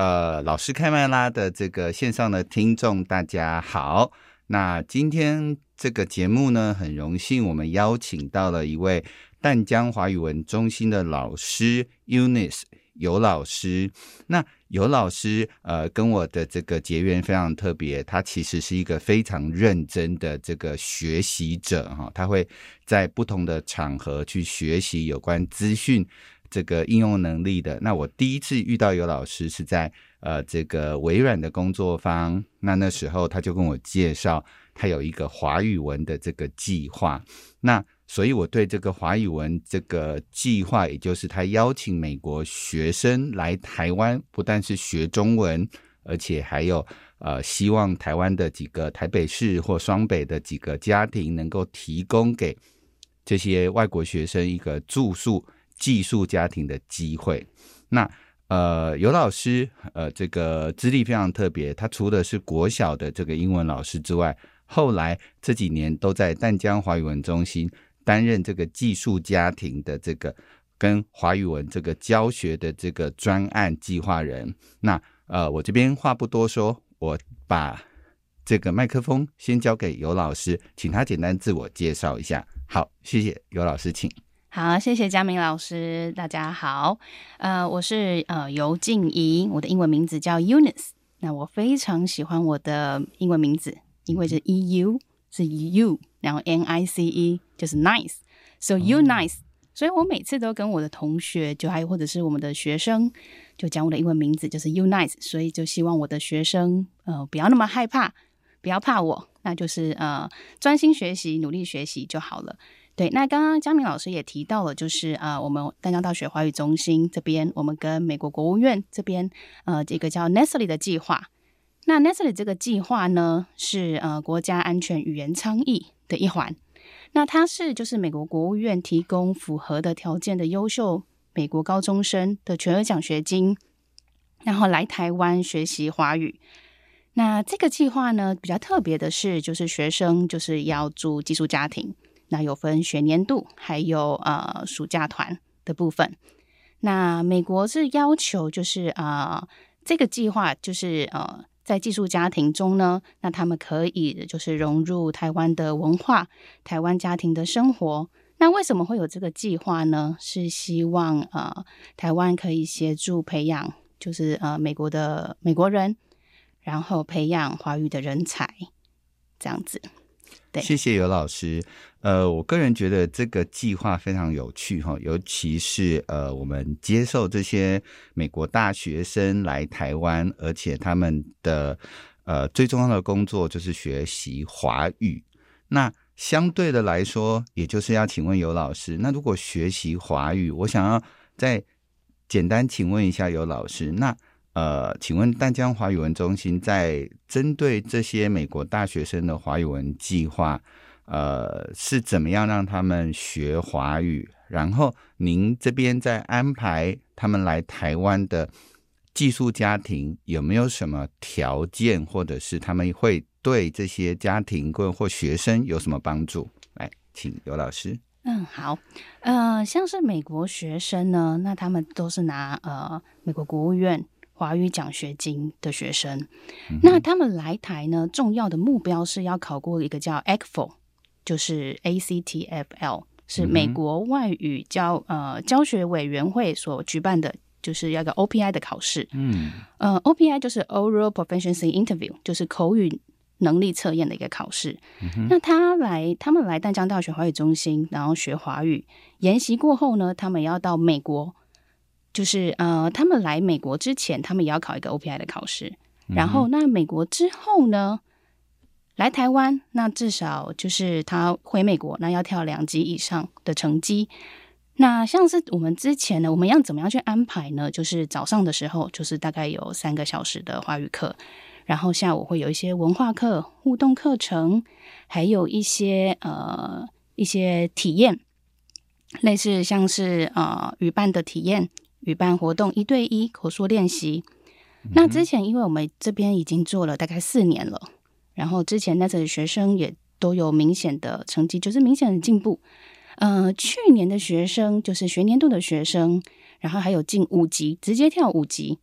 呃，老师开麦啦的这个线上的听众，大家好。那今天这个节目呢，很荣幸我们邀请到了一位淡江华语文中心的老师 Eunice 尤老师。那尤老师呃，跟我的这个结缘非常特别，他其实是一个非常认真的这个学习者哈，他会在不同的场合去学习有关资讯。这个应用能力的，那我第一次遇到有老师是在呃这个微软的工作坊，那那时候他就跟我介绍，他有一个华语文的这个计划，那所以我对这个华语文这个计划，也就是他邀请美国学生来台湾，不但是学中文，而且还有呃希望台湾的几个台北市或双北的几个家庭能够提供给这些外国学生一个住宿。寄宿家庭的机会，那呃，尤老师呃，这个资历非常特别。他除了是国小的这个英文老师之外，后来这几年都在淡江华语文中心担任这个寄宿家庭的这个跟华语文这个教学的这个专案计划人。那呃，我这边话不多说，我把这个麦克风先交给尤老师，请他简单自我介绍一下。好，谢谢尤老师，请。好，谢谢佳明老师。大家好，呃，我是呃尤静怡，我的英文名字叫 Eunice。那我非常喜欢我的英文名字，因为是 E U 是 You，然后 N I C E 就是 Nice，So you nice。所以我每次都跟我的同学，就还有或者是我们的学生，就讲我的英文名字就是 You nice。所以就希望我的学生呃不要那么害怕，不要怕我，那就是呃专心学习，努力学习就好了。对，那刚刚嘉明老师也提到了，就是呃，我们淡江大学华语中心这边，我们跟美国国务院这边，呃，这个叫 Nestle 的计划。那 Nestle 这个计划呢，是呃国家安全语言倡议的一环。那它是就是美国国务院提供符合的条件的优秀美国高中生的全额奖学金，然后来台湾学习华语。那这个计划呢，比较特别的是，就是学生就是要住寄宿家庭。那有分学年度，还有呃暑假团的部分。那美国是要求，就是呃这个计划就是呃在寄宿家庭中呢，那他们可以就是融入台湾的文化、台湾家庭的生活。那为什么会有这个计划呢？是希望呃台湾可以协助培养，就是呃美国的美国人，然后培养华语的人才，这样子。对，谢谢尤老师。呃，我个人觉得这个计划非常有趣哈，尤其是呃，我们接受这些美国大学生来台湾，而且他们的呃最重要的工作就是学习华语。那相对的来说，也就是要请问尤老师，那如果学习华语，我想要再简单请问一下尤老师，那呃，请问淡江华语文中心在针对这些美国大学生的华语文计划。呃，是怎么样让他们学华语？然后您这边在安排他们来台湾的寄宿家庭，有没有什么条件，或者是他们会对这些家庭或或学生有什么帮助？来，请尤老师。嗯，好，呃，像是美国学生呢，那他们都是拿呃美国国务院华语奖学金的学生，嗯、那他们来台呢，重要的目标是要考过一个叫 ACTFL。就是 ACTFL 是美国外语教呃教学委员会所举办的，就是要个 OPI 的考试。嗯，呃，OPI 就是 Oral Proficiency Interview，就是口语能力测验的一个考试。嗯、那他来，他们来淡江大学华语中心，然后学华语研习过后呢，他们要到美国，就是呃，他们来美国之前，他们也要考一个 OPI 的考试。然后，那美国之后呢？来台湾，那至少就是他回美国，那要跳两级以上的成绩。那像是我们之前呢，我们要怎么样去安排呢？就是早上的时候，就是大概有三个小时的华语课，然后下午会有一些文化课、互动课程，还有一些呃一些体验，类似像是呃语伴的体验、语伴活动、一对一口说练习。嗯、那之前因为我们这边已经做了大概四年了，然后之前那阵学生也都有明显的成绩，就是明显的进步。呃，去年的学生就是学年度的学生，然后还有进五级，直接跳五级。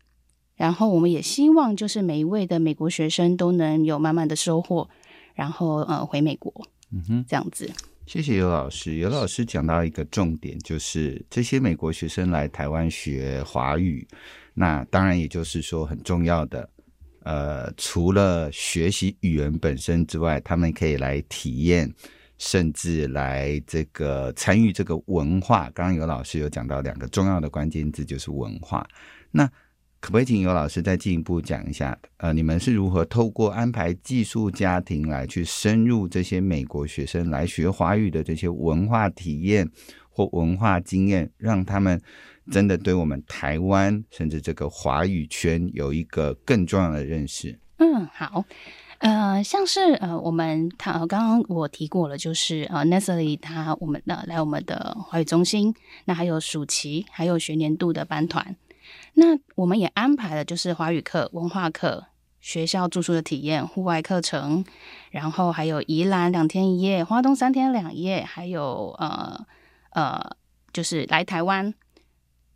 然后我们也希望就是每一位的美国学生都能有满满的收获，然后呃回美国，嗯哼，这样子。谢谢尤老师，尤老师讲到一个重点，就是这些美国学生来台湾学华语，那当然也就是说很重要的，呃，除了学习语言本身之外，他们可以来体验。甚至来这个参与这个文化，刚刚尤老师有讲到两个重要的关键字，就是文化。那可不可以请尤老师再进一步讲一下？呃，你们是如何透过安排寄宿家庭来去深入这些美国学生来学华语的这些文化体验或文化经验，让他们真的对我们台湾甚至这个华语圈有一个更重要的认识？嗯，好。呃，像是呃，我们他刚刚我提过了，就是呃，Nestle 他我们的、呃、来我们的华语中心，那还有暑期，还有学年度的班团，那我们也安排了就是华语课、文化课、学校住宿的体验、户外课程，然后还有宜兰两天一夜、花东三天两夜，还有呃呃，就是来台湾，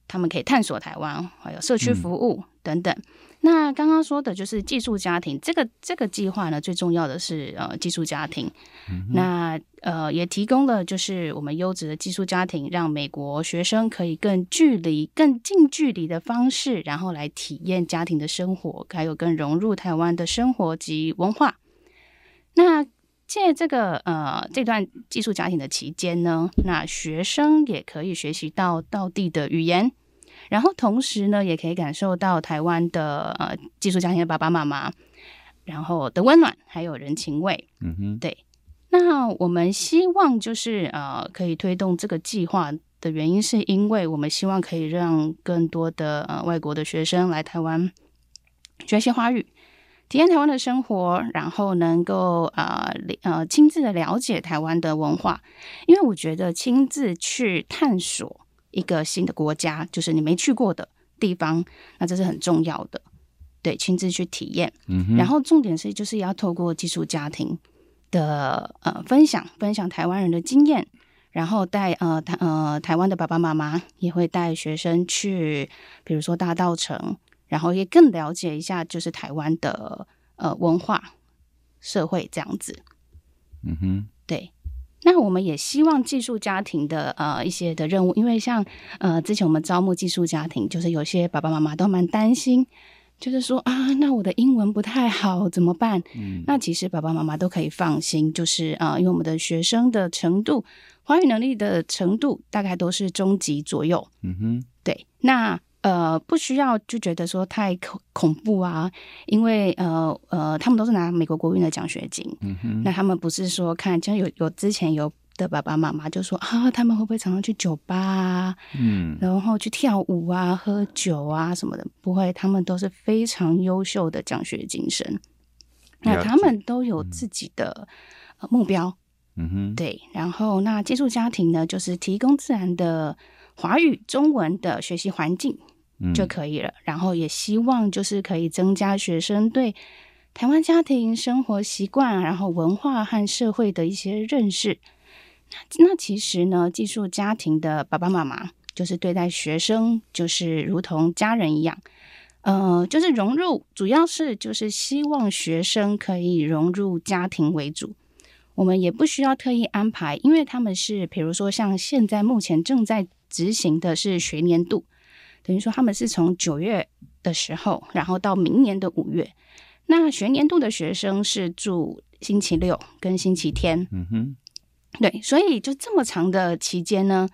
他们可以探索台湾，还有社区服务等等。嗯那刚刚说的就是寄宿家庭，这个这个计划呢，最重要的是呃寄宿家庭。嗯、那呃也提供了就是我们优质的寄宿家庭，让美国学生可以更距离、更近距离的方式，然后来体验家庭的生活，还有更融入台湾的生活及文化。那借这个呃这段寄宿家庭的期间呢，那学生也可以学习到道地的语言。然后同时呢，也可以感受到台湾的呃寄宿家庭的爸爸妈妈，然后的温暖还有人情味。嗯哼，对。那我们希望就是呃可以推动这个计划的原因，是因为我们希望可以让更多的呃外国的学生来台湾学习华语，体验台湾的生活，然后能够呃呃亲自的了解台湾的文化。因为我觉得亲自去探索。一个新的国家，就是你没去过的地方，那这是很重要的，对，亲自去体验。嗯哼，然后重点是，就是要透过寄宿家庭的呃分享，分享台湾人的经验，然后带呃台呃台湾的爸爸妈妈也会带学生去，比如说大稻城，然后也更了解一下就是台湾的呃文化社会这样子。嗯哼，对。那我们也希望寄宿家庭的呃一些的任务，因为像呃之前我们招募寄宿家庭，就是有些爸爸妈妈都蛮担心，就是说啊，那我的英文不太好怎么办？嗯，那其实爸爸妈妈都可以放心，就是啊、呃，因为我们的学生的程度，华语能力的程度大概都是中级左右。嗯哼，对，那。呃，不需要就觉得说太恐恐怖啊，因为呃呃，他们都是拿美国国运的奖学金，那他们不是说看，像有有之前有的爸爸妈妈就说啊，他们会不会常常去酒吧啊，嗯，然后去跳舞啊、喝酒啊什么的？不会，他们都是非常优秀的奖学金生，那他们都有自己的目标，嗯哼，对，然后那寄宿家庭呢，就是提供自然的华语、中文的学习环境。就可以了。嗯，然后也希望就是可以增加学生对台湾家庭生活习惯，然后文化和社会的一些认识。那那其实呢，寄宿家庭的爸爸妈妈就是对待学生就是如同家人一样，呃，就是融入，主要是就是希望学生可以融入家庭为主。我们也不需要特意安排，因为他们是比如说像现在目前正在执行的是学年度。等于说他们是从九月的时候，然后到明年的五月。那学年度的学生是住星期六跟星期天。嗯哼，对，所以就这么长的期间呢，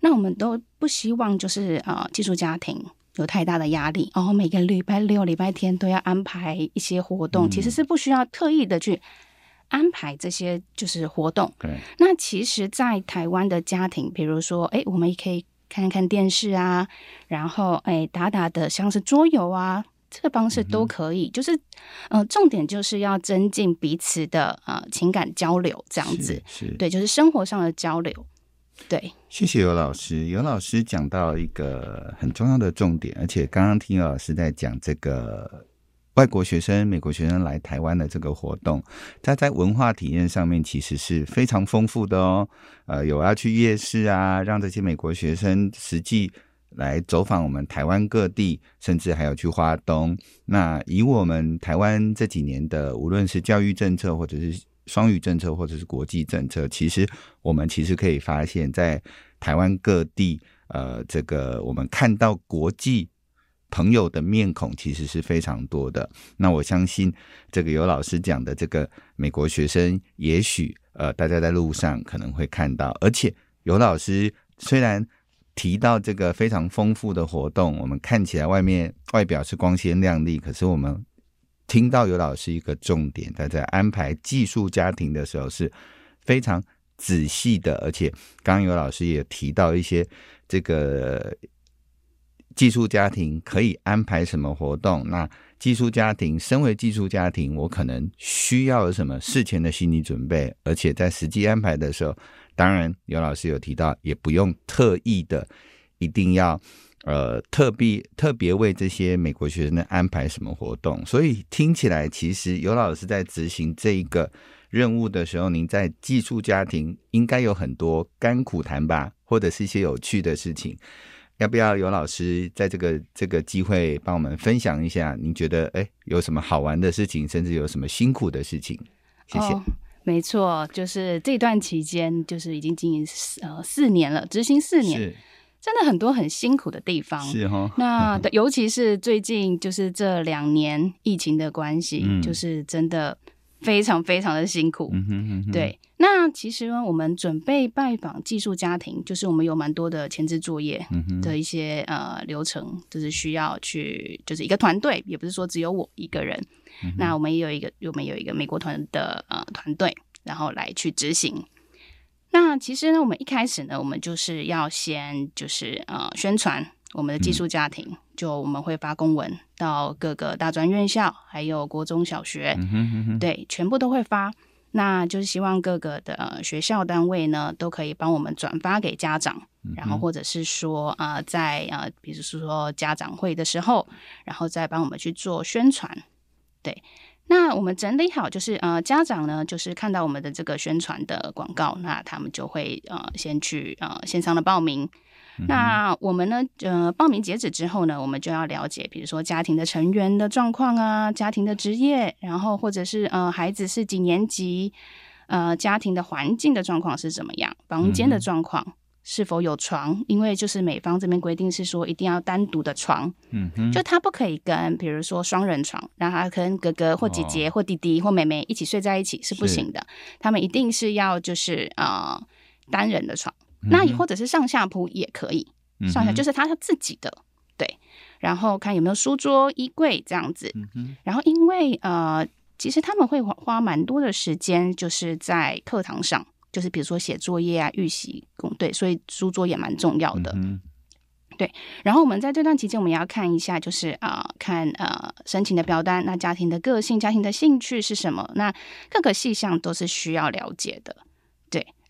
那我们都不希望就是啊，寄宿家庭有太大的压力然哦。每个礼拜六、礼拜天都要安排一些活动，嗯，其实是不需要特意的去安排这些就是活动。对，那其实，在台湾的家庭，比如说，哎，我们也可以。看看电视啊，然后哎打打的像是桌游啊，这个方式都可以。嗯、就是呃，重点就是要增进彼此的呃情感交流，这样子是，是对，就是生活上的交流。对，谢谢尤老师。尤老师讲到一个很重要的重点，而且刚刚听尤老师在讲这个外国学生、美国学生来台湾的这个活动，他在文化体验上面其实是非常丰富的哦。呃，有要去夜市啊，让这些美国学生实际来走访我们台湾各地，甚至还有去花东。那以我们台湾这几年的，无论是教育政策或者是双语政策或者是国际政策，其实我们其实可以发现，在台湾各地，呃，这个我们看到国际朋友的面孔其实是非常多的。那我相信，这个尤老师讲的这个美国学生，也许呃，大家在路上可能会看到。而且，尤老师虽然提到这个非常丰富的活动，我们看起来外面外表是光鲜亮丽，可是我们。听到尤老师一个重点，他在安排寄宿家庭的时候是非常仔细的，而且刚刚尤老师也提到一些这个寄宿家庭可以安排什么活动。那寄宿家庭，身为寄宿家庭，我可能需要有什么事前的心理准备，而且在实际安排的时候，当然尤老师有提到，也不用特意的一定要。呃，特别特别为这些美国学生安排什么活动？所以听起来，其实尤老师在执行这一个任务的时候，您在寄宿家庭应该有很多甘苦谈吧，或者是一些有趣的事情。要不要尤老师在这个这个机会帮我们分享一下？您觉得哎，有什么好玩的事情，甚至有什么辛苦的事情？谢谢。哦，没错，就是这段期间，就是已经经营四呃四年了，执行四年。真的很多很辛苦的地方，是哈。那 尤其是最近就是这两年疫情的关系，嗯、就是真的非常非常的辛苦。嗯哼嗯哼对，那其实呢，我们准备拜访寄宿家庭，就是我们有蛮多的前置作业的一些、嗯、呃流程，就是需要去，就是一个团队，也不是说只有我一个人。嗯、那我们也有一个，我们有一个美国团的呃团队，然后来去执行。那其实呢，我们一开始呢，我们就是要先就是呃宣传我们的寄宿家庭，嗯、就我们会发公文到各个大专院校，还有国中小学，嗯哼嗯哼对，全部都会发。那就是希望各个的、呃、学校单位呢，都可以帮我们转发给家长，嗯、然后或者是说呃在呃，比如说家长会的时候，然后再帮我们去做宣传，对。那我们整理好，就是呃，家长呢，就是看到我们的这个宣传的广告，那他们就会呃，先去呃线上的报名。嗯、那我们呢，呃，报名截止之后呢，我们就要了解，比如说家庭的成员的状况啊，家庭的职业，然后或者是呃，孩子是几年级，呃，家庭的环境的状况是怎么样，房间的状况。嗯是否有床？因为就是美方这边规定是说一定要单独的床，嗯哼，就他不可以跟比如说双人床，让他跟哥哥或姐姐或弟弟或妹妹一起睡在一起是不行的。他们一定是要就是呃单人的床，那或者是上下铺也可以，嗯、上下就是他自己的对。然后看有没有书桌、衣柜这样子。嗯、然后因为呃，其实他们会花花蛮多的时间，就是在课堂上。就是比如说写作业啊、预习工，对，所以书桌也蛮重要的。嗯、对。然后我们在这段期间，我们也要看一下，就是啊、呃，看呃申请的表单，那家庭的个性、家庭的兴趣是什么？那各个细项都是需要了解的。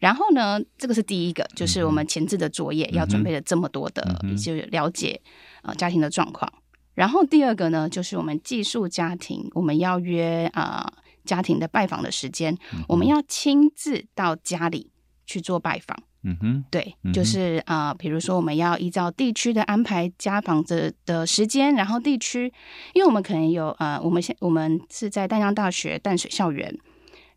对。然后呢，这个是第一个，就是我们前置的作业、要准备了这么多的，就了解呃家庭的状况。然后第二个呢，就是我们寄宿家庭，我们要约啊。呃家庭的拜访的时间，嗯、我们要亲自到家里去做拜访。嗯哼，对，嗯、就是啊、呃，比如说我们要依照地区的安排家访的的时间，然后地区，因为我们可能有呃，我们现我们是在淡江大学淡水校园，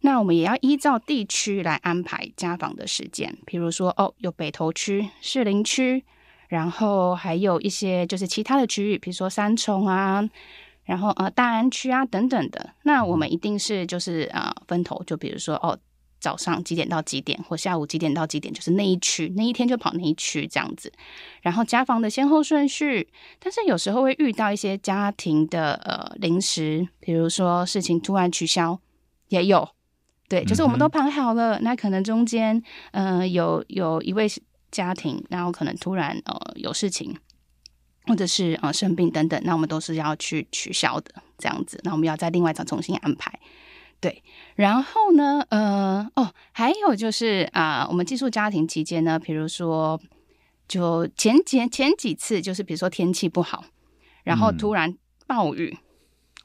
那我们也要依照地区来安排家访的时间。比如说哦，有北投区、士林区，然后还有一些就是其他的区域，比如说三重啊。然后呃，大安区啊等等的，那我们一定是就是呃分头，就比如说哦，早上几点到几点，或下午几点到几点，就是那一区那一天就跑那一区这样子。然后家访的先后顺序，但是有时候会遇到一些家庭的呃临时，比如说事情突然取消，也有。对，就是我们都排好了，嗯、那可能中间呃有有一位家庭，然后可能突然呃有事情，或者是呃生病等等，那我们都是要去取消的这样子，那我们要再另外再重新安排。对，然后呢，呃，哦，还有就是啊、呃，我们寄宿家庭期间呢，比如说，就前前前几次，就是比如说天气不好，然后突然暴雨。嗯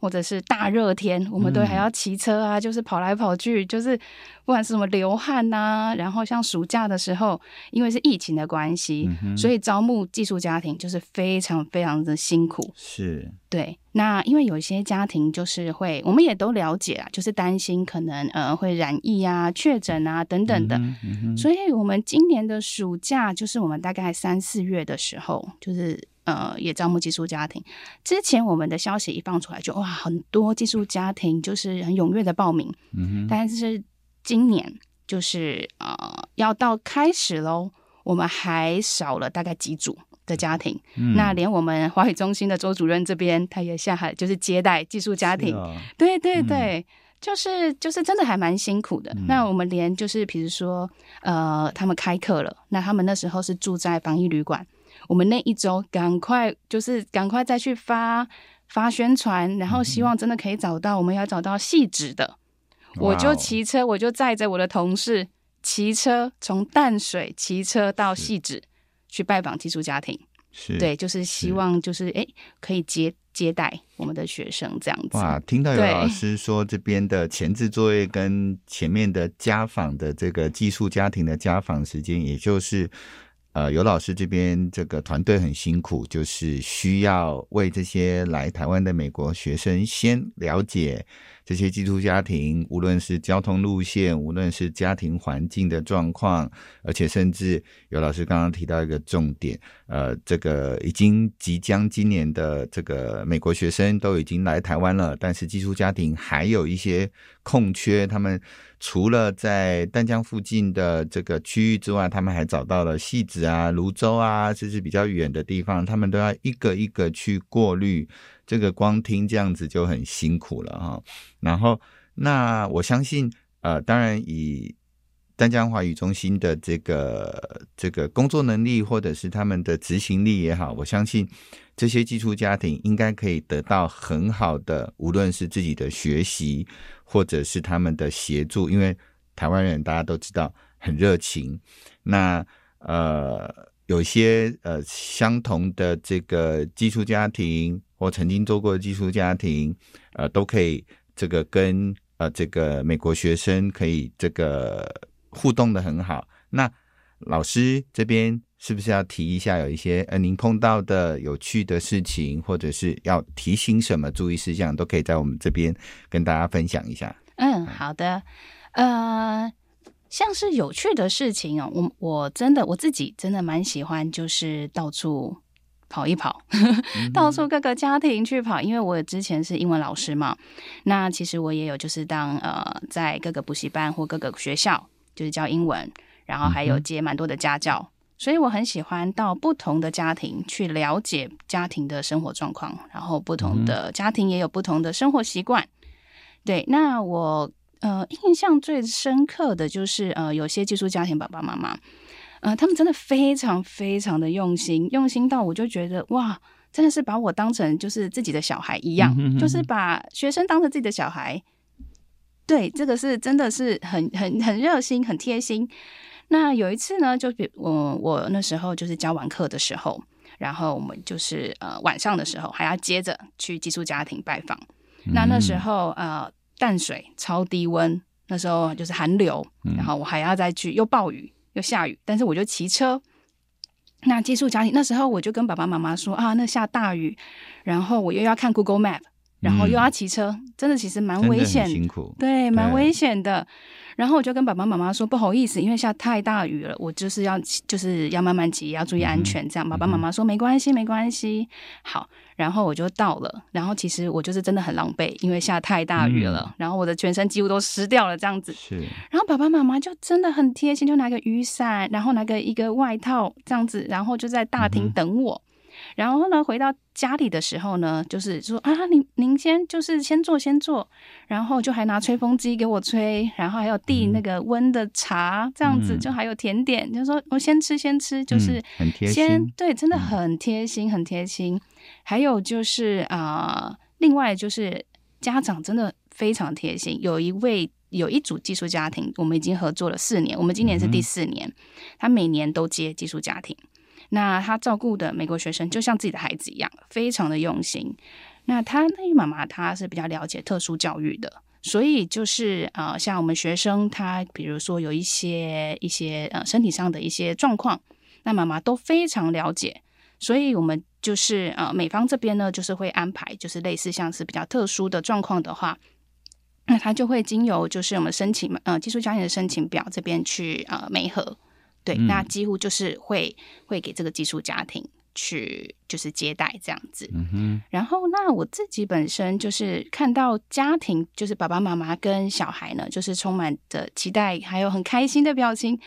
或者是大热天，我们都还要骑车啊，嗯、就是跑来跑去，就是不管是什么流汗呐、啊，然后像暑假的时候，因为是疫情的关系，嗯、所以招募寄宿家庭就是非常非常的辛苦。是，对。那因为有一些家庭就是会，我们也都了解啊，就是担心可能呃会染疫啊、确诊啊等等的，嗯嗯、所以我们今年的暑假就是我们大概三四月的时候，就是。呃，也招募寄宿家庭。之前我们的消息一放出来就，就哇，很多寄宿家庭就是很踊跃的报名。嗯哼。但是今年就是呃，要到开始喽，我们还少了大概几组的家庭。嗯。那连我们华语中心的周主任这边，他也下海就是接待寄宿家庭。哦、对对对，嗯、就是就是真的还蛮辛苦的。嗯、那我们连就是比如说呃，他们开课了，那他们那时候是住在防疫旅馆。我们那一周赶快就是赶快再去发发宣传，然后希望真的可以找到，我们要找到汐止的，我就骑车，我就载着我的同事骑车从淡水骑车到汐止去拜访寄宿家庭，是。对，就是希望就是哎可以接接待我们的学生这样子。哇，听到有老师说这边的前置作业跟前面的家访的这个寄宿家庭的家访时间，也就是。呃，尤老师这边这个团队很辛苦，就是需要为这些来台湾的美国学生先了解这些寄宿家庭，无论是交通路线，无论是家庭环境的状况，而且甚至尤老师刚刚提到一个重点，呃，这个已经即将今年的这个美国学生都已经来台湾了，但是寄宿家庭还有一些空缺，他们。除了在丹江附近的这个区域之外，他们还找到了汐止啊、泸州啊，甚至比较远的地方，他们都要一个一个去过滤。这个光听这样子就很辛苦了哈。然后，那我相信，呃，当然以丹江华语中心的这个这个工作能力，或者是他们的执行力也好，我相信这些寄宿家庭应该可以得到很好的，无论是自己的学习。或者是他们的协助，因为台湾人大家都知道很热情。那呃，有些呃相同的这个寄宿家庭或曾经做过的寄宿家庭，呃，都可以这个跟呃这个美国学生可以这个互动的很好。那老师这边是不是要提一下，有一些呃您碰到的有趣的事情，或者是要提醒什么注意事项，都可以在我们这边跟大家分享一下。嗯，好的。呃，像是有趣的事情哦，我我真的我自己真的蛮喜欢，就是到处跑一跑，到处各个家庭去跑。因为我之前是英文老师嘛，那其实我也有就是当呃在各个补习班或各个学校就是教英文。然后还有接蛮多的家教，所以我很喜欢到不同的家庭去了解家庭的生活状况，然后不同的家庭也有不同的生活习惯。对，那我呃印象最深刻的就是呃有些寄宿家庭爸爸妈妈，呃他们真的非常非常的用心，用心到我就觉得哇，真的是把我当成就是自己的小孩一样，就是把学生当成自己的小孩。对，这个是真的是很很很热心，很贴心。那有一次呢，就比我我那时候就是教完课的时候，然后我们就是呃晚上的时候还要接着去寄宿家庭拜访。嗯、那那时候呃淡水超低温，那时候就是寒流，然后我还要再去又暴雨又下雨，但是我就骑车。那寄宿家庭那时候我就跟爸爸妈妈说啊，那下大雨，然后我又要看 Google Map，然后又要骑车，嗯、真的其实蛮危险，辛苦，对，蛮危险的。然后我就跟爸爸妈妈说不好意思，因为下太大雨了，我就是要就是要慢慢骑，要注意安全。这样，爸爸妈妈说没关系，没关系。好，然后我就到了。然后其实我就是真的很狼狈，因为下太大雨了，嗯、然后我的全身几乎都湿掉了，这样子。是。然后爸爸妈妈就真的很贴心，就拿个雨伞，然后拿个一个外套这样子，然后就在大厅等我。嗯、然后呢，回到家里的时候呢，就是说啊，您您先就是先坐先坐，然后就还拿吹风机给我吹，然后还有递那个温的茶，嗯、这样子就还有甜点，嗯、就说我先吃先吃，就是很贴心，对，真的很贴心、嗯、很贴心。还有就是啊、呃，另外就是家长真的非常贴心，有一位。有一组寄宿家庭，我们已经合作了四年，我们今年是第四年。嗯、他每年都接寄宿家庭，那他照顾的美国学生就像自己的孩子一样，非常的用心。那他那妈妈，她是比较了解特殊教育的，所以就是呃，像我们学生，他比如说有一些一些呃身体上的一些状况，那妈妈都非常了解，所以我们就是呃美方这边呢，就是会安排，就是类似像是比较特殊的状况的话。那他就会经由就是我们申请呃寄宿家庭的申请表这边去呃媒合，对，嗯、那几乎就是会会给这个寄宿家庭去就是接待这样子。嗯。然后那我自己本身就是看到家庭就是爸爸妈妈跟小孩呢，就是充满着期待，还有很开心的表情，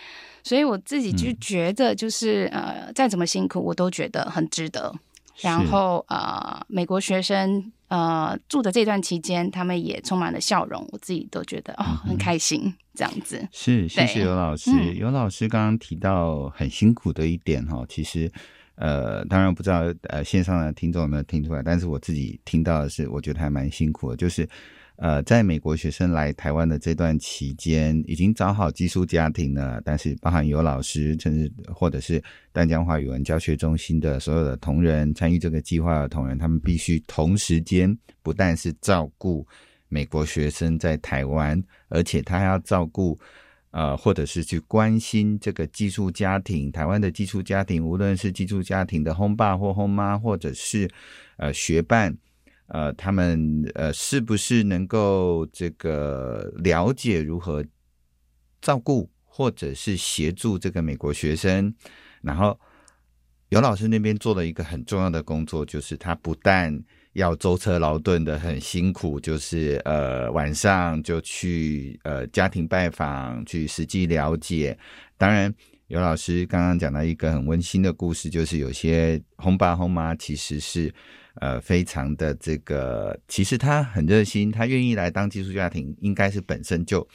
所以我自己就觉得就是、嗯、呃再怎么辛苦我都觉得很值得。然后呃美国学生。呃，住的这段期间，他们也充满了笑容，我自己都觉得哦，很开心这样子。是，谢谢尤老师。嗯、尤老师刚刚提到很辛苦的一点哈，其实呃，当然不知道呃线上的听众有没有听出来，但是我自己听到的是，我觉得还蛮辛苦的，就是。呃，在美国学生来台湾的这段期间，已经找好寄宿家庭了。但是，包含有老师，甚至或者是淡江华语文教学中心的所有的同仁，参与这个计划的同仁，他们必须同时间不但是照顾美国学生在台湾，而且他还要照顾呃，或者是去关心这个寄宿家庭，台湾的寄宿家庭，无论是寄宿家庭的轰爸或轰妈，或者是呃学伴。呃，他们呃，是不是能够这个了解如何照顾或者是协助这个美国学生？然后尤老师那边做了一个很重要的工作，就是他不但要舟车劳顿的很辛苦，就是呃晚上就去呃家庭拜访，去实际了解。当然，尤老师刚刚讲到一个很温馨的故事，就是有些红爸红妈其实是。呃，非常的这个，其实他很热心，他愿意来当寄宿家庭，应该是本身就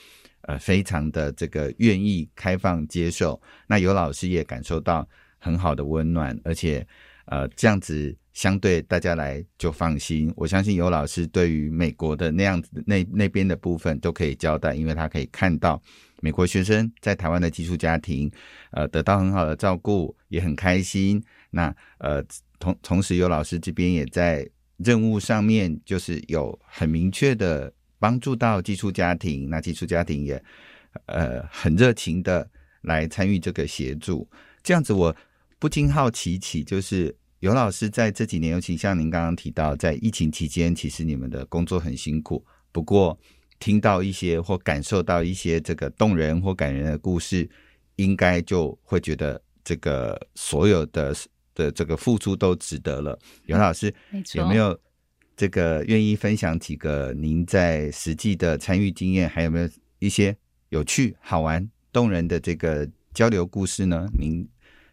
呃非常的这个愿意开放接受。那尤老师也感受到很好的温暖，而且呃这样子相对大家来就放心。我相信尤老师对于美国的那样子那那边的部分都可以交代，因为他可以看到美国学生在台湾的寄宿家庭，呃得到很好的照顾，也很开心。那呃。同同时，尤老师这边也在任务上面，就是有很明确的帮助到寄宿家庭。那寄宿家庭也呃很热情的来参与这个协助。这样子，我不禁好奇起，就是尤老师在这几年，尤其像您刚刚提到，在疫情期间，其实你们的工作很辛苦。不过，听到一些或感受到一些这个动人或感人的故事，应该就会觉得这个所有的。的这个付出都值得了。袁老师。有没有这个愿意分享几个您在实际的参与经验？还有没有一些有趣、好玩、动人的这个交流故事呢？您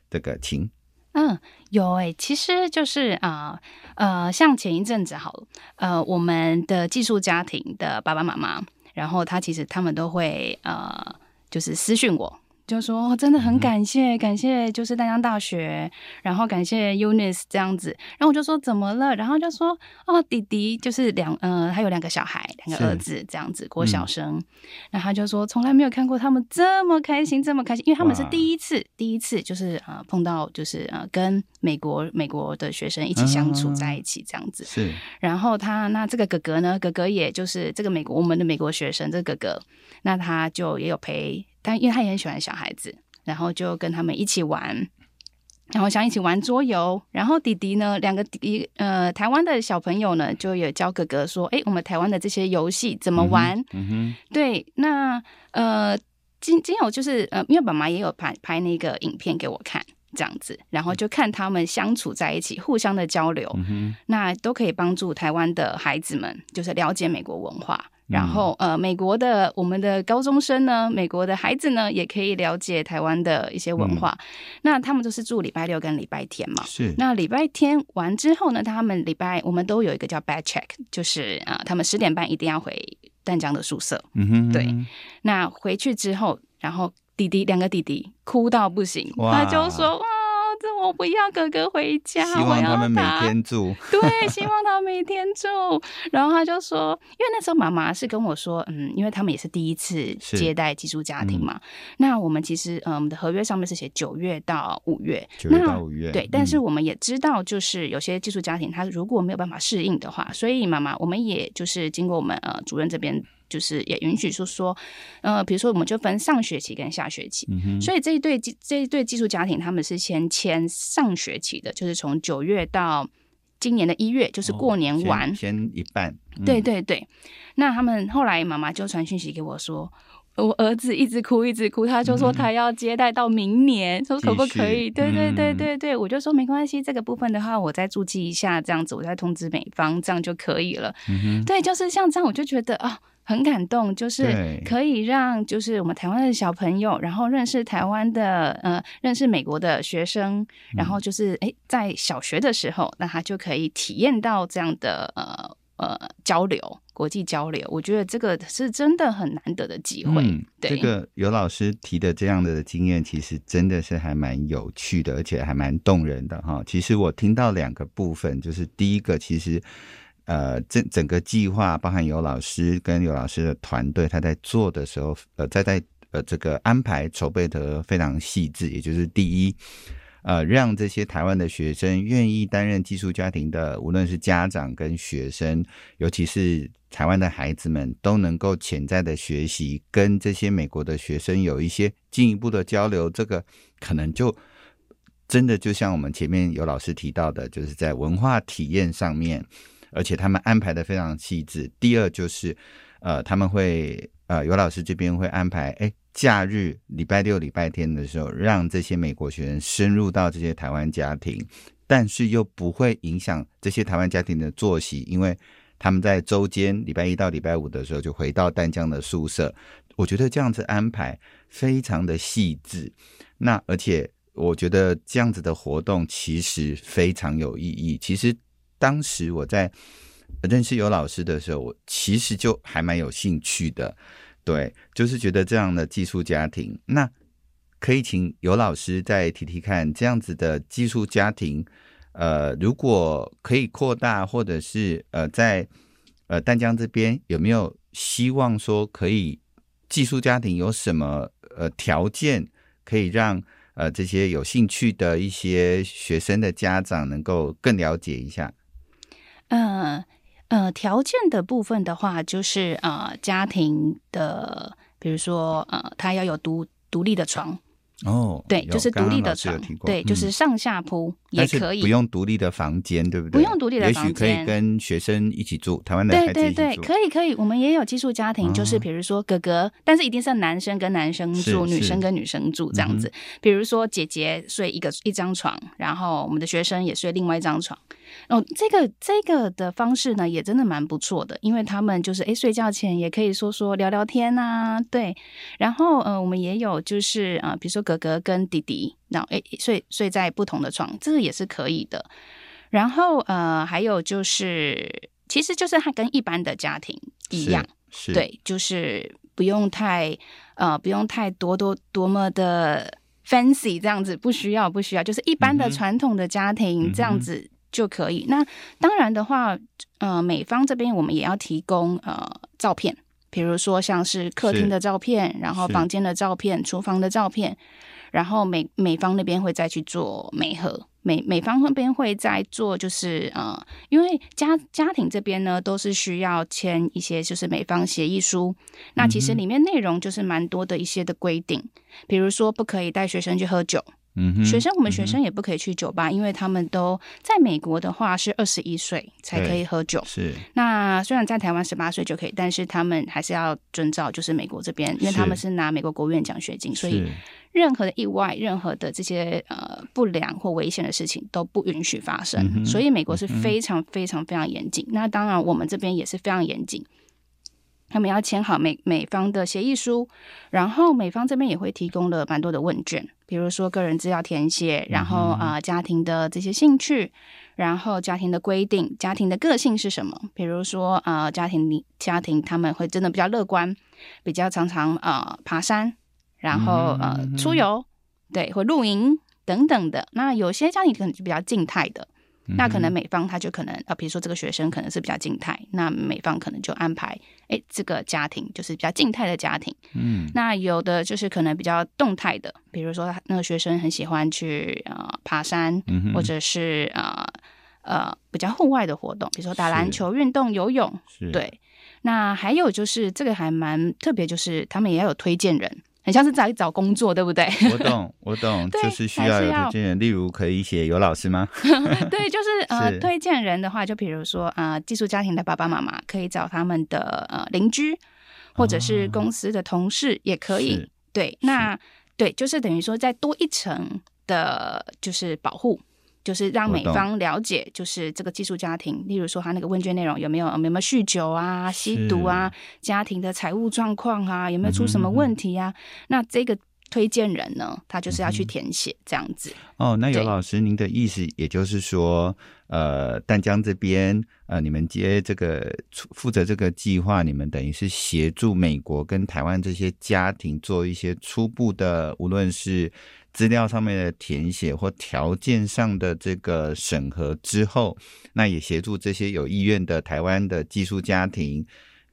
这个请。嗯，有诶、欸，其实就是啊呃，呃，像前一阵子好了，呃，我们的寄宿家庭的爸爸妈妈，然后他其实他们都会呃，就是私讯我。就说哦，真的很感谢，感谢就是淡江大学，然后感谢 Eunice 这样子，然后我就说怎么了？然后就说哦，弟弟就是两呃，他有两个小孩，两个儿子这样子，国小生。嗯、然后他就说从来没有看过他们这么开心，这么开心，因为他们是第一次，第一次就是呃碰到就是呃跟美国美国的学生一起相处在一起这样子。是。然后他那这个哥哥呢，哥哥也就是这个美国我们的美国学生，这个哥哥，那他就也有陪。但因为他也很喜欢小孩子，然后就跟他们一起玩，然后想一起玩桌游。然后弟弟呢，两个弟呃台湾的小朋友呢，就有教哥哥说：“哎，我们台湾的这些游戏怎么玩？”嗯哼，嗯哼对，那呃今今有就是呃，因为爸妈也有拍拍那个影片给我看，这样子，然后就看他们相处在一起，互相的交流，嗯，那都可以帮助台湾的孩子们就是了解美国文化。然后呃，美国的我们的高中生呢，美国的孩子呢，也可以了解台湾的一些文化。嗯、那他们都是住礼拜六跟礼拜天嘛。是。那礼拜天完之后呢，他们礼拜我们都有一个叫 bad check，就是啊、呃，他们十点半一定要回淡江的宿舍。嗯哼，哼。对。那回去之后，然后弟弟两个弟弟哭到不行，他就说。这我不要哥哥回家，希望他们每天住。对，希望他每天住。然后他就说，因为那时候妈妈是跟我说，嗯，因为他们也是第一次接待寄宿家庭嘛。嗯、那我们其实，嗯，我们的合约上面是写九月到五月，九月到五月。对，但是我们也知道，就是有些寄宿家庭，他如果没有办法适应的话，所以妈妈，我们也就是经过我们呃主任这边。就是也允许说说，呃，比如说我们就分上学期跟下学期，嗯、所以这一对这一对寄宿家庭他们是先签上学期的，就是从九月到今年的一月，就是过年完，哦、先，先一半。嗯、对对对，那他们后来妈妈就传讯息给我说，我儿子一直哭一直哭，他就说他要接待到明年，嗯、说可不可以？对对对对对，我就说没关系，这个部分的话我再注记一下，这样子我再通知美方，这样就可以了。嗯、对，就是像这样，我就觉得啊。很感动，就是可以让就是我们台湾的小朋友，然后认识台湾的呃，认识美国的学生，然后就是诶，在小学的时候，那他就可以体验到这样的呃呃交流，国际交流。我觉得这个是真的很难得的机会。嗯，对，这个尤老师提的这样的经验，其实真的是还蛮有趣的，而且还蛮动人的哈。其实我听到两个部分，就是第一个，其实。呃，整整个计划包含尤老师跟尤老师的团队，他在做的时候，呃，在在呃这个安排筹备的非常细致。也就是第一，呃，让这些台湾的学生愿意担任寄宿家庭的，无论是家长跟学生，尤其是台湾的孩子们，都能够潜在的学习，跟这些美国的学生有一些进一步的交流。这个可能就真的就像我们前面有老师提到的，就是在文化体验上面。而且他们安排的非常细致。第二就是，呃，他们会呃，尤老师这边会安排，哎，假日礼拜六、礼拜天的时候，让这些美国学生深入到这些台湾家庭，但是又不会影响这些台湾家庭的作息，因为他们在周间礼拜一到礼拜五的时候就回到淡江的宿舍。我觉得这样子安排非常的细致。那而且我觉得这样子的活动其实非常有意义。其实。当时我在认识尤老师的时候，我其实就还蛮有兴趣的，对，就是觉得这样的寄宿家庭，那可以请尤老师再提提看，这样子的寄宿家庭，呃，如果可以扩大，或者是呃，在呃丹江这边有没有希望说可以寄宿家庭有什么呃条件可以让呃这些有兴趣的一些学生的家长能够更了解一下？呃呃，条件的部分的话，就是呃，家庭的，比如说呃，他要有独独立的床。哦，对，就是独立的床，对，就是上下铺也可以，不用独立的房间，对不对？不用独立的房间，也许可以跟学生一起住，台湾的孩子一起住。对对对，可以可以，我们也有寄宿家庭，就是比如说哥哥，但是一定是男生跟男生住，女生跟女生住这样子。比如说姐姐睡一个一张床，然后我们的学生也睡另外一张床。哦，这个这个的方式呢，也真的蛮不错的，因为他们就是哎睡觉前也可以说说聊聊天呐，对。然后呃，我们也有就是啊，比如说。哥哥跟弟弟，然后诶睡睡在不同的床，这个也是可以的。然后呃，还有就是，其实就是他跟一般的家庭一样，是是对，就是不用太呃，不用太多多多么的 fancy 这样子，不需要不需要，就是一般的传统的家庭这样子就可以。嗯、那当然的话，呃，美方这边我们也要提供呃照片。比如说，像是客厅的照片，然后房间的照片，厨房的照片，然后美美方那边会再去做美合，美美方那边会再做，就是呃，因为家家庭这边呢都是需要签一些就是美方协议书，那其实里面内容就是蛮多的一些的规定，比如说不可以带学生去喝酒。嗯，学生，我们学生也不可以去酒吧，嗯、因为他们都在美国的话是二十一岁才可以喝酒。是，那虽然在台湾十八岁就可以，但是他们还是要遵照就是美国这边，因为他们是拿美国国务院奖学金，所以任何的意外、任何的这些呃不良或危险的事情都不允许发生。嗯、所以美国是非常非常非常严谨。嗯、那当然，我们这边也是非常严谨。他们要签好美美方的协议书，然后美方这边也会提供了蛮多的问卷，比如说个人资料填写，然后啊、呃、家庭的这些兴趣，然后家庭的规定，家庭的个性是什么？比如说啊、呃、家庭里家庭他们会真的比较乐观，比较常常啊、呃、爬山，然后呃出游，对，会露营等等的。那有些家庭可能就比较静态的。那可能美方他就可能啊，比如说这个学生可能是比较静态，那美方可能就安排，哎，这个家庭就是比较静态的家庭。嗯，那有的就是可能比较动态的，比如说那个学生很喜欢去啊、呃、爬山，嗯、或者是啊呃，呃比较户外的活动，比如说打篮球、运动、游泳。对。那还有就是这个还蛮特别，就是他们也要有推荐人。很像是在找工作，对不对？我懂，我懂，就是需要有推荐人。例如，可以写有老师吗？对，就是 呃，是推荐人的话，就比如说呃，寄宿家庭的爸爸妈妈可以找他们的呃邻居，或者是公司的同事也可以。哦、对，那对，就是等于说再多一层的，就是保护。就是让美方了解，就是这个寄宿家庭，例如说他那个问卷内容有没有有没有酗酒啊、吸毒啊，家庭的财务状况啊，有没有出什么问题啊？嗯、哼哼，那这个推荐人呢，他就是要去填写这样子。哦，那尤老师，您的意思也就是说，呃，淡江这边呃，你们接这个负责这个计划，你们等于是协助美国跟台湾这些家庭做一些初步的，无论是。资料上面的填写或条件上的这个审核之后，那也协助这些有意愿的台湾的寄宿家庭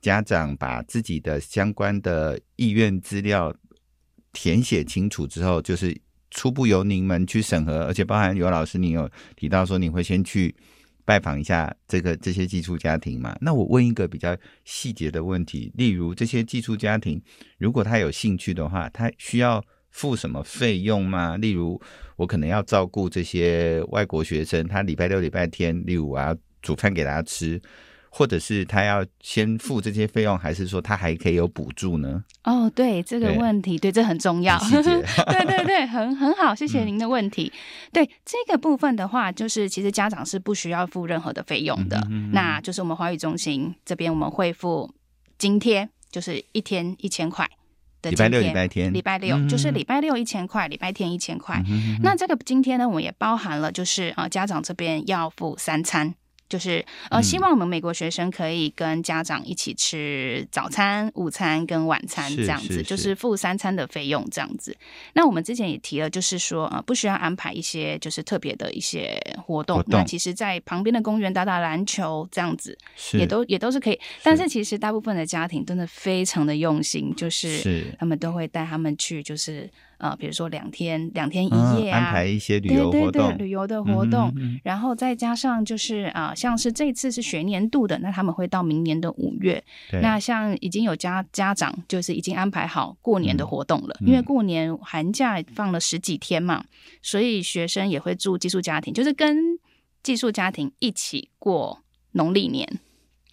家长，把自己的相关的意愿资料填写清楚之后，就是初步由您们去审核，而且包含刘老师，你有提到说你会先去拜访一下这个这些寄宿家庭嘛？那我问一个比较细节的问题，例如这些寄宿家庭，如果他有兴趣的话，他需要。付什么费用吗？例如，我可能要照顾这些外国学生，他礼拜六、礼拜天，例如我要煮饭给他吃，或者是他要先付这些费用，还是说他还可以有补助呢？哦，对这个问题，对，对这很重要。对对对，很很好，谢谢您的问题。嗯、对这个部分的话，就是其实家长是不需要付任何的费用的，那就是我们华语中心这边我们会付津贴，就是一天一千块。礼拜六、礼拜天，礼拜六、嗯、就是礼拜六一千块，礼拜天一千块。那这个今天呢，我们也包含了，就是啊、呃，家长这边要付三餐。就是呃，希望我们美国学生可以跟家长一起吃早餐、午餐跟晚餐这样子，就是付三餐的费用这样子。那我们之前也提了，就是说呃，不需要安排一些就是特别的一些活动。活动那其实，在旁边的公园打打篮球这样子，也都也都是可以。但是其实大部分的家庭真的非常的用心，就是他们都会带他们去，就是。啊，比如说两天两天一夜啊，安排一些旅游活动，对对对，旅游的活动，然后再加上就是啊，像是这次是学年度的，那他们会到明年的五月。那像已经有家家长就是已经安排好过年的活动了，嗯、因为过年寒假放了十几天嘛，所以学生也会住寄宿家庭，就是跟寄宿家庭一起过农历年。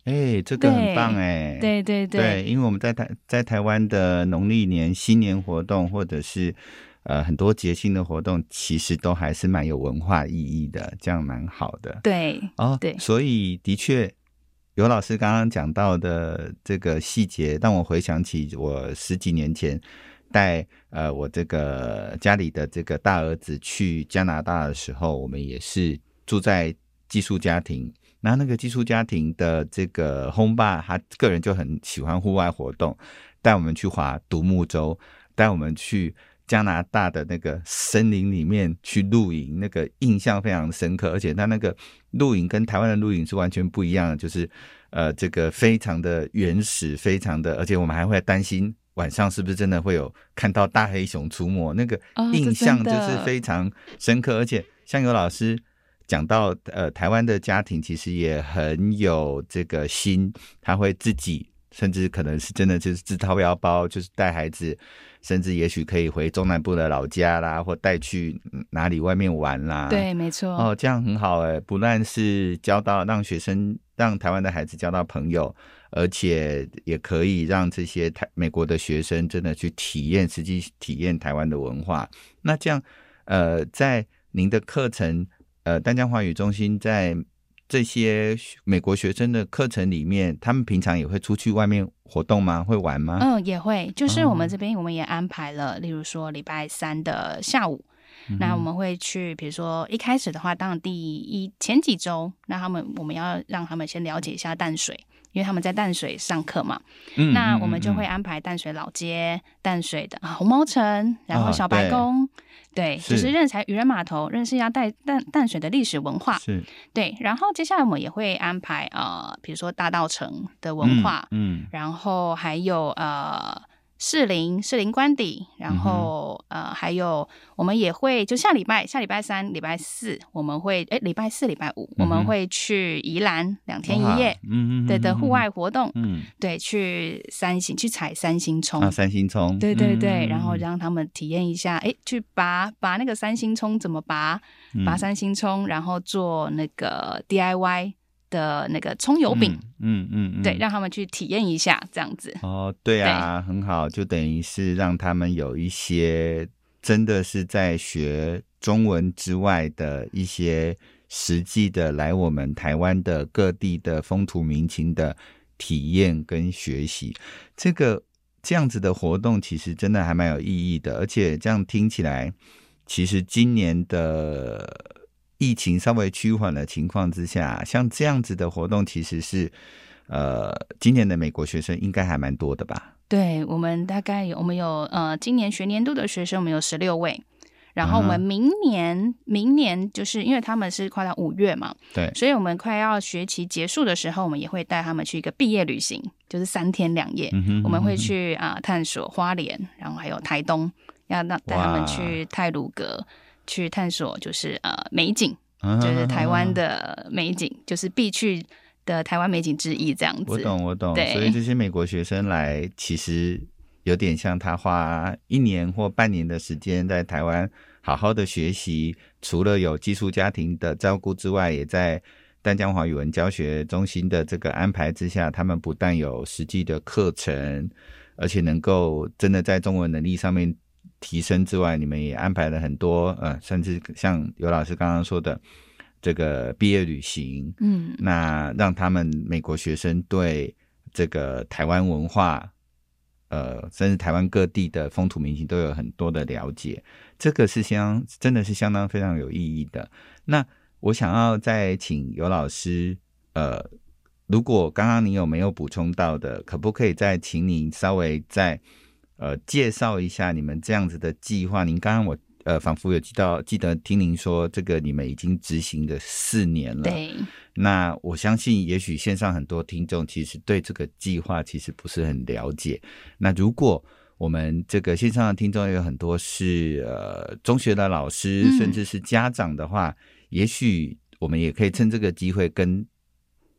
哎、欸，这个很棒哎！对对对，对，因为我们在台在台湾的农历年新年活动，或者是呃很多节庆的活动，其实都还是蛮有文化意义的，这样蛮好的。对哦，对，所以的确，尤老师刚刚讲到的这个细节，让我回想起我十几年前带呃我这个家里的这个大儿子去加拿大的时候，我们也是住在寄宿家庭。那那个寄宿家庭的这个轰爸，他个人就很喜欢户外活动，带我们去划独木舟，带我们去加拿大的那个森林里面去露营，那个印象非常深刻。而且他那个露营跟台湾的露营是完全不一样的，就是呃，这个非常的原始，非常的，而且我们还会担心晚上是不是真的会有看到大黑熊出没，那个印象就是非常深刻。而且像有老师。讲到呃，台湾的家庭其实也很有这个心，他会自己，甚至可能是真的就是自掏腰包，就是带孩子，甚至也许可以回中南部的老家啦，或带去哪里外面玩啦。对，没错。哦，这样很好哎，不但是交到让学生让台湾的孩子交到朋友，而且也可以让这些台美国的学生真的去体验实际体验台湾的文化。那这样呃，在您的课程。呃，丹江华语中心在这些美国学生的课程里面，他们平常也会出去外面活动吗？会玩吗？嗯，也会。就是我们这边我们也安排了，例如说礼拜三的下午。那我们会去，比如说一开始的话，当第一前几周，那他们我们要让他们先了解一下淡水，因为他们在淡水上课嘛。嗯，那我们就会安排淡水老街、淡水的红毛城，然后小白宫，哦、对，就是认识渔人码头，认识一下淡淡淡水的历史文化。是，对。然后接下来我们也会安排呃，比如说大道城的文化，嗯，嗯然后还有呃。士林、士林官邸，然后、嗯、呃，还有我们也会就下礼拜、下礼拜三、礼拜四，我们会哎，礼拜四、礼拜五，嗯、我们会去宜兰两天一夜，嗯嗯，对的户外活动，嗯，对，去三星去采三星葱啊，三星葱，对对对，嗯、然后让他们体验一下，哎，去拔拔那个三星葱怎么拔，拔三星葱，然后做那个 DIY。的那个葱油饼，嗯嗯，嗯对，让他们去体验一下这样子。哦，对啊，对很好，就等于是让他们有一些真的是在学中文之外的一些实际的来我们台湾的各地的风土民情的体验跟学习。这个这样子的活动其实真的还蛮有意义的，而且这样听起来，其实今年的。疫情稍微趋缓的情况之下，像这样子的活动，其实是，呃，今年的美国学生应该还蛮多的吧？对，我们大概有，我们有，呃，今年学年度的学生，我们有十六位。然后我们明年，嗯、明年就是因为他们是快到五月嘛，对，所以我们快要学期结束的时候，我们也会带他们去一个毕业旅行，就是三天两夜。嗯、哼我们会去啊、呃、探索花莲，然后还有台东，要让带他们去泰鲁阁。去探索就是呃美景，就是台湾的美景，就是必去的台湾美景之一这样子。我懂，我懂。对所以这些美国学生来，其实有点像他花一年或半年的时间在台湾好好的学习，除了有寄宿家庭的照顾之外，也在淡江华语文教学中心的这个安排之下，他们不但有实际的课程，而且能够真的在中文能力上面。提升之外，你们也安排了很多，呃，甚至像尤老师刚刚说的这个毕业旅行，嗯，那让他们美国学生对这个台湾文化，呃，甚至台湾各地的风土民情都有很多的了解，这个是相真的是相当非常有意义的。那我想要再请尤老师，呃，如果刚刚你有没有补充到的，可不可以再请你稍微再。呃，介绍一下你们这样子的计划。您刚刚我呃，仿佛有记到，记得听您说，这个你们已经执行了四年了。对。那我相信，也许线上很多听众其实对这个计划其实不是很了解。那如果我们这个线上的听众有很多是呃中学的老师，甚至是家长的话，嗯、也许我们也可以趁这个机会跟。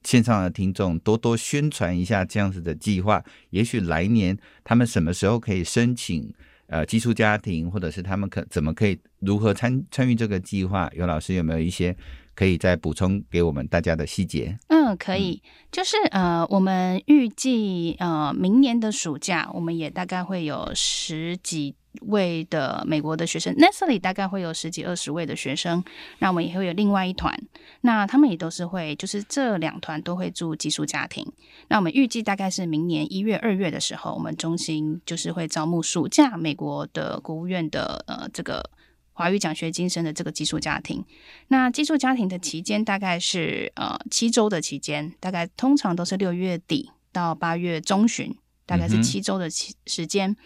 线上的听众多多宣传一下这样子的计划，也许来年他们什么时候可以申请呃寄宿家庭，或者是他们可怎么可以如何参参与这个计划？尤老师有没有一些可以再补充给我们大家的细节？嗯，可以，就是呃，我们预计呃明年的暑假，我们也大概会有十几。位的美国的学生，Nestle 大概会有十几二十位的学生，那我们也会有另外一团，那他们也都是会，就是这两团都会住寄宿家庭。那我们预计大概是明年一月、二月的时候，我们中心就是会招募暑假美国的国务院的呃这个华语奖学金生的这个寄宿家庭。那寄宿家庭的期间大概是呃七周的期间，大概通常都是六月底到八月中旬，大概是七周的期时间。嗯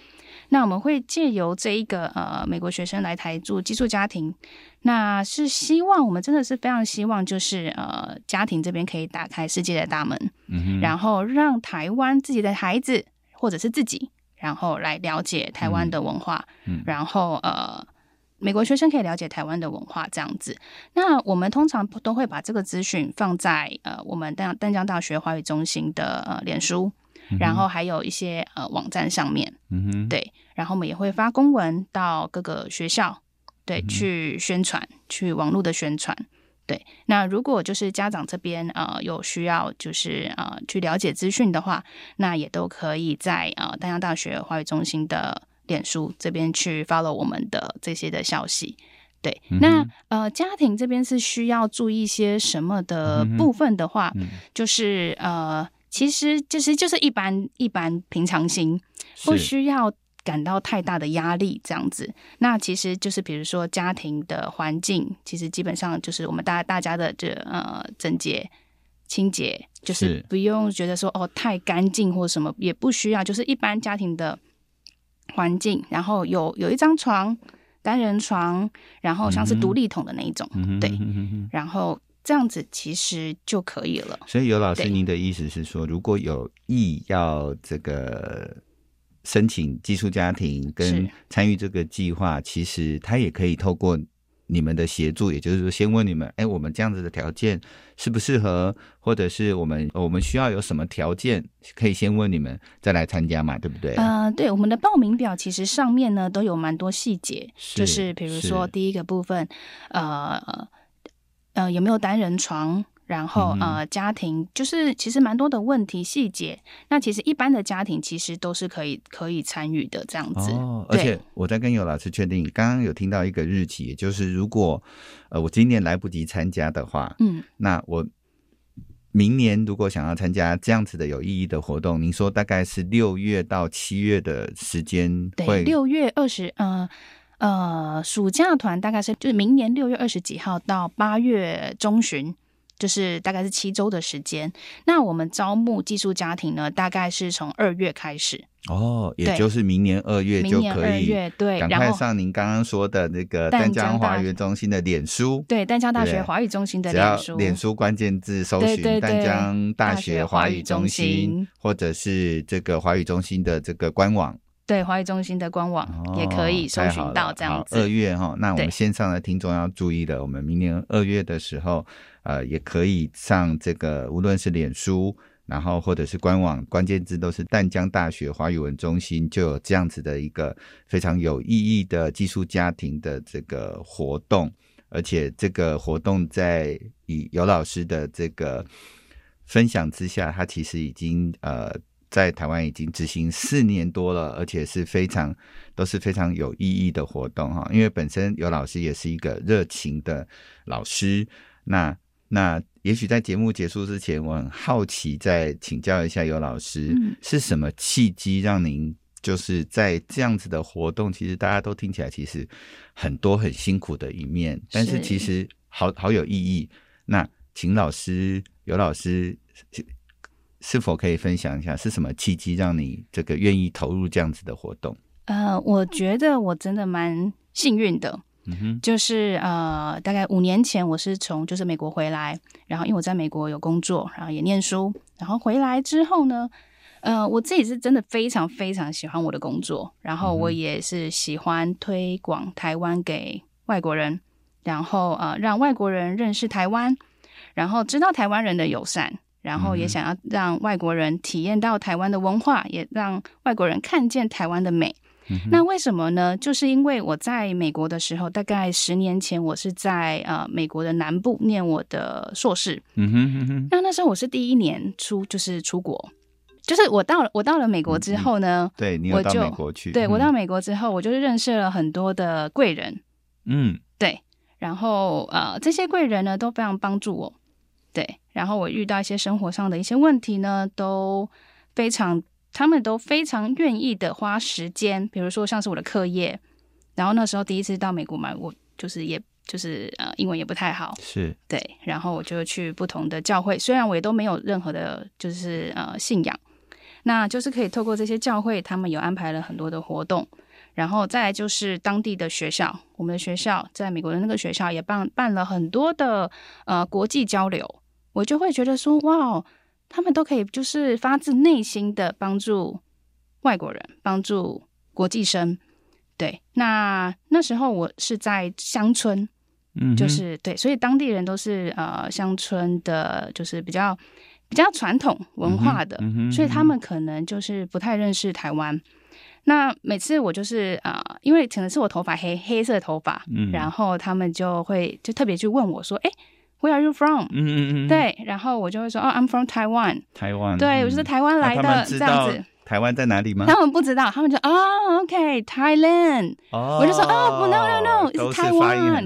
那我们会借由这一个呃美国学生来台住寄宿家庭，那是希望我们真的是非常希望，就是呃家庭这边可以打开世界的大门，嗯哼，然后让台湾自己的孩子或者是自己，然后来了解台湾的文化，嗯，然后呃美国学生可以了解台湾的文化这样子。那我们通常都会把这个资讯放在呃我们淡淡江大学华语中心的呃脸书。然后还有一些呃网站上面，嗯哼，对，然后我们也会发公文到各个学校，对，嗯，去宣传，去网络的宣传，对。那如果就是家长这边呃有需要，就是呃去了解资讯的话，那也都可以在呃丹江大学华语中心的脸书这边去 follow 我们的这些的消息。对，嗯那呃，家庭这边是需要注意一些什么的部分的话，嗯。就是呃，其实就是就是一般一般平常心，不需要感到太大的压力这样子。那其实就是比如说家庭的环境，其实基本上就是我们大大家的这呃整洁、清洁，就是是不用觉得说哦太干净或什么，也不需要，就是一般家庭的环境，然后有有一张床。单人床，然后像是独立桶的那一种，嗯对，然后这样子其实就可以了。所以尤老师，您的意思是说，如果有意要这个申请寄宿家庭跟是参与这个计划，其实他也可以透过你们的协助，也就是说，先问你们，哎，我们这样子的条件适不适合，或者是我们我们需要有什么条件，可以先问你们再来参加嘛，对不对？呃，对，我们的报名表其实上面呢都有蛮多细节，是就是比如说第一个部分，呃呃有没有单人床，然后、呃家庭就是其实蛮多的问题细节，那其实一般的家庭其实都是可以可以参与的这样子。哦，而且我在跟尤老师确定，刚刚有听到一个日期，也就是如果呃我今年来不及参加的话，嗯，那我明年如果想要参加这样子的有意义的活动，您说大概是六月到七月的时间对，会六月二十，呃呃，暑假团大概是就是明年六月二十几号到八月中旬，就是大概是七周的时间。那我们招募寄宿家庭呢，大概是从二月开始，哦，也就是明年二月就明年二可以月对，赶快上您刚刚说的那个淡淡江华语中心的脸书，对淡江大学华语中心的脸书，脸书关键字搜寻淡江大学华语中心，或者是这个华语中心的这个官网。对华语中心的官网、也可以搜寻到这样子。二月哈，那我们对线上的听众要注意了，我们明年二月的时候，呃，也可以上这个，无论是脸书，然后或者是官网，关键字都是淡江大学华语文中心，就有这样子的一个非常有意义的寄宿家庭的这个活动，而且这个活动在以尤老师的这个分享之下，他其实已经呃。在台湾已经执行四年多了，而且是非常都是非常有意义的活动哈。因为本身尤老师也是一个热情的老师，那那也许在节目结束之前，我很好奇再请教一下尤老师，嗯是什么契机让您就是在这样子的活动？其实大家都听起来其实很多很辛苦的一面，但是其实好好有意义。那请老师尤老师。是否可以分享一下是什么契机让你这个愿意投入这样子的活动？呃，我觉得我真的蛮幸运的，嗯哼，就是呃，大概五年前我是从就是美国回来，然后因为我在美国有工作，然后也念书，然后回来之后呢，呃，我自己是真的非常非常喜欢我的工作，然后我也是喜欢推广台湾给外国人，然后呃，让外国人认识台湾，然后知道台湾人的友善。然后也想要让外国人体验到台湾的文化，也让外国人看见台湾的美。嗯、那为什么呢？就是因为我在美国的时候，大概十年前，我是在呃美国的南部念我的硕士。嗯哼哼哼。那那时候我是第一年出，就是出国，就是我到了我到了美国之后呢，嗯、对你有到美国去，对我到美国之后，我就认识了很多的贵人。嗯，对，然后呃这些贵人呢都非常帮助我。对，然后我遇到一些生活上的一些问题呢，都非常，他们都非常愿意的花时间，比如说像是我的课业，然后那时候第一次到美国嘛，我就是也就是呃英文也不太好，是对，然后我就去不同的教会，虽然我也都没有任何的，就是呃信仰，那就是可以透过这些教会，他们有安排了很多的活动，然后再来就是当地的学校，我们的学校在美国的那个学校也办办了很多的呃国际交流。我就会觉得说，哇，他们都可以就是发自内心的帮助外国人，帮助国际生。对，那那时候我是在乡村，嗯，就是对，所以当地人都是呃乡村的，就是比较比较传统文化的，所以他们可能就是不太认识台湾。那每次我就是呃，因为可能是我头发黑，黑色头发，嗯，然后他们就会就特别去问我说，哎。Where are you from？嗯嗯嗯，对，然后我就会说，哦，I'm from Taiwan。台湾，对，我是台湾来的，这样子。台湾在哪里吗？他们不知道，他们就哦，OK，Thailand。哦，我就说哦不，no no no，都是台湾，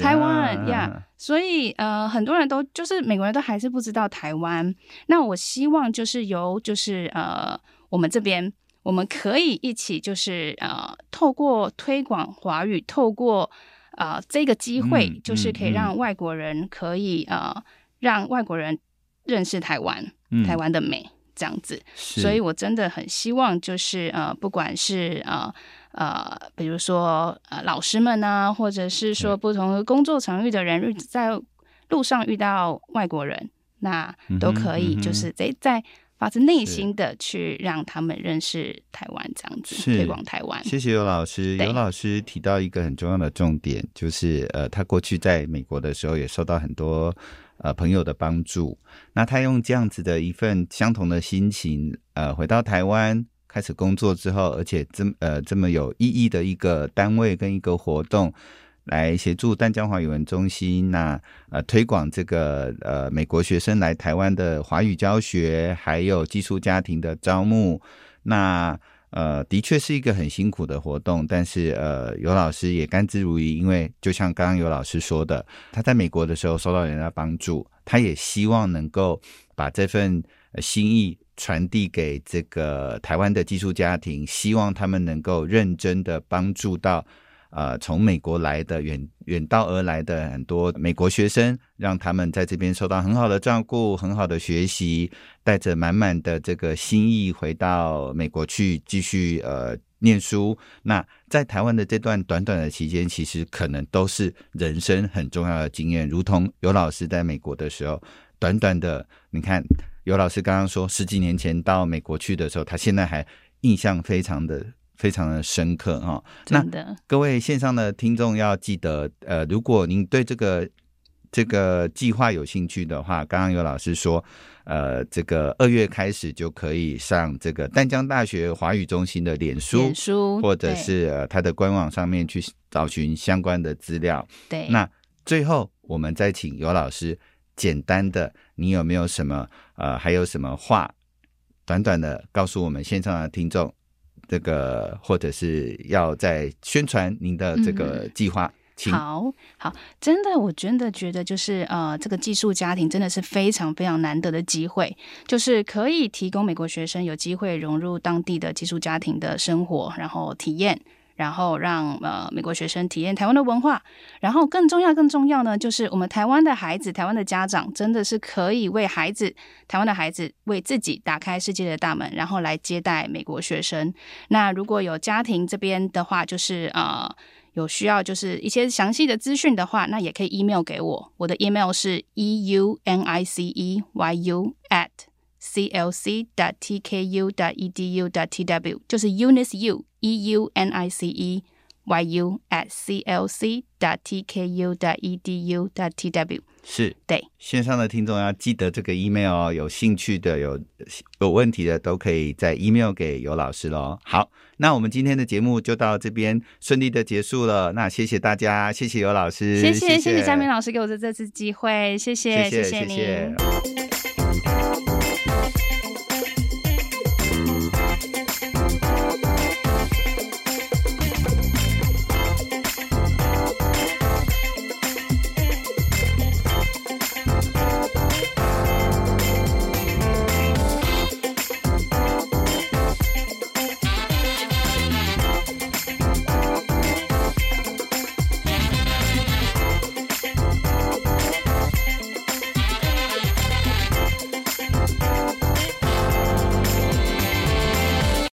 台湾 yeah, 所以呃，很多人都就是美国人都还是不知道台湾。那我希望就是由就是呃，我们这边我们可以一起就是呃，透过推广华语，透过呃这个机会，嗯、就是可以让外国人可以、嗯、呃让外国人认识台湾，嗯、台湾的美。这样子，所以我真的很希望，就是呃，不管是呃呃，比如说呃，老师们呢，或者是说不同的工作场域的人，在路上遇到外国人，那都可以，就是在在发自内心的去让他们认识台湾，这样子推广台湾。谢谢尤老师，尤老师提到一个很重要的重点，就是呃，他过去在美国的时候也受到很多。呃，朋友的帮助，那他用这样子的一份相同的心情，呃，回到台湾开始工作之后，而且这呃这么有意义的一个单位跟一个活动，来协助淡江华语文中心，那呃推广这个呃美国学生来台湾的华语教学，还有寄宿家庭的招募，那。呃，的确是一个很辛苦的活动，但是呃，尤老师也甘之如饴，因为就像刚刚尤老师说的，他在美国的时候受到人家帮助，他也希望能够把这份心意传递给这个台湾的寄宿家庭，希望他们能够认真的帮助到。呃，从美国来的远远道而来的很多美国学生，让他们在这边受到很好的照顾，很好的学习，带着满满的这个心意回到美国去继续呃念书。那在台湾的这段短短的期间，其实可能都是人生很重要的经验。如同尤老师在美国的时候，短短的，你看尤老师刚刚说十几年前到美国去的时候，他现在还印象非常的。非常的深刻哈。那各位线上的听众要记得，呃，如果您对这个这个计划有兴趣的话，刚刚有老师说，呃，这个二月开始就可以上这个淡江大学华语中心的脸书，脸书或者是呃它的官网上面去找寻相关的资料。对，那最后我们再请尤老师简单的，你有没有什么呃，还有什么话，短短的告诉我们线上的听众。这个或者是要在宣传您的这个计划，嗯、好好，真的，我真的觉得就是呃，这个寄宿家庭真的是非常非常难得的机会，就是可以提供美国学生有机会融入当地的寄宿家庭的生活，然后体验。然后让呃美国学生体验台湾的文化，然后更重要更重要呢，就是我们台湾的孩子、台湾的家长真的是可以为孩子、台湾的孩子为自己打开世界的大门，然后来接待美国学生。那如果有家庭这边的话，就是呃有需要就是一些详细的资讯的话，那也可以 email 给我，我的 email 是 e u n i c e y u at c l c dot t k u dot e d u dot t w，就是 Eunice U。e u n i c e y u at c l c dot t k u dot e d u dot t w 是对线上的听众要记得这个 email 哦，有兴趣的有有问题的都可以在 email 给尤老师喽。好，那我们今天的节目就到这边顺利的结束了。那谢谢大家，谢谢尤老师，谢谢谢谢嘉明老师给我的这次机会，谢谢谢谢您。谢谢谢谢 Thank you.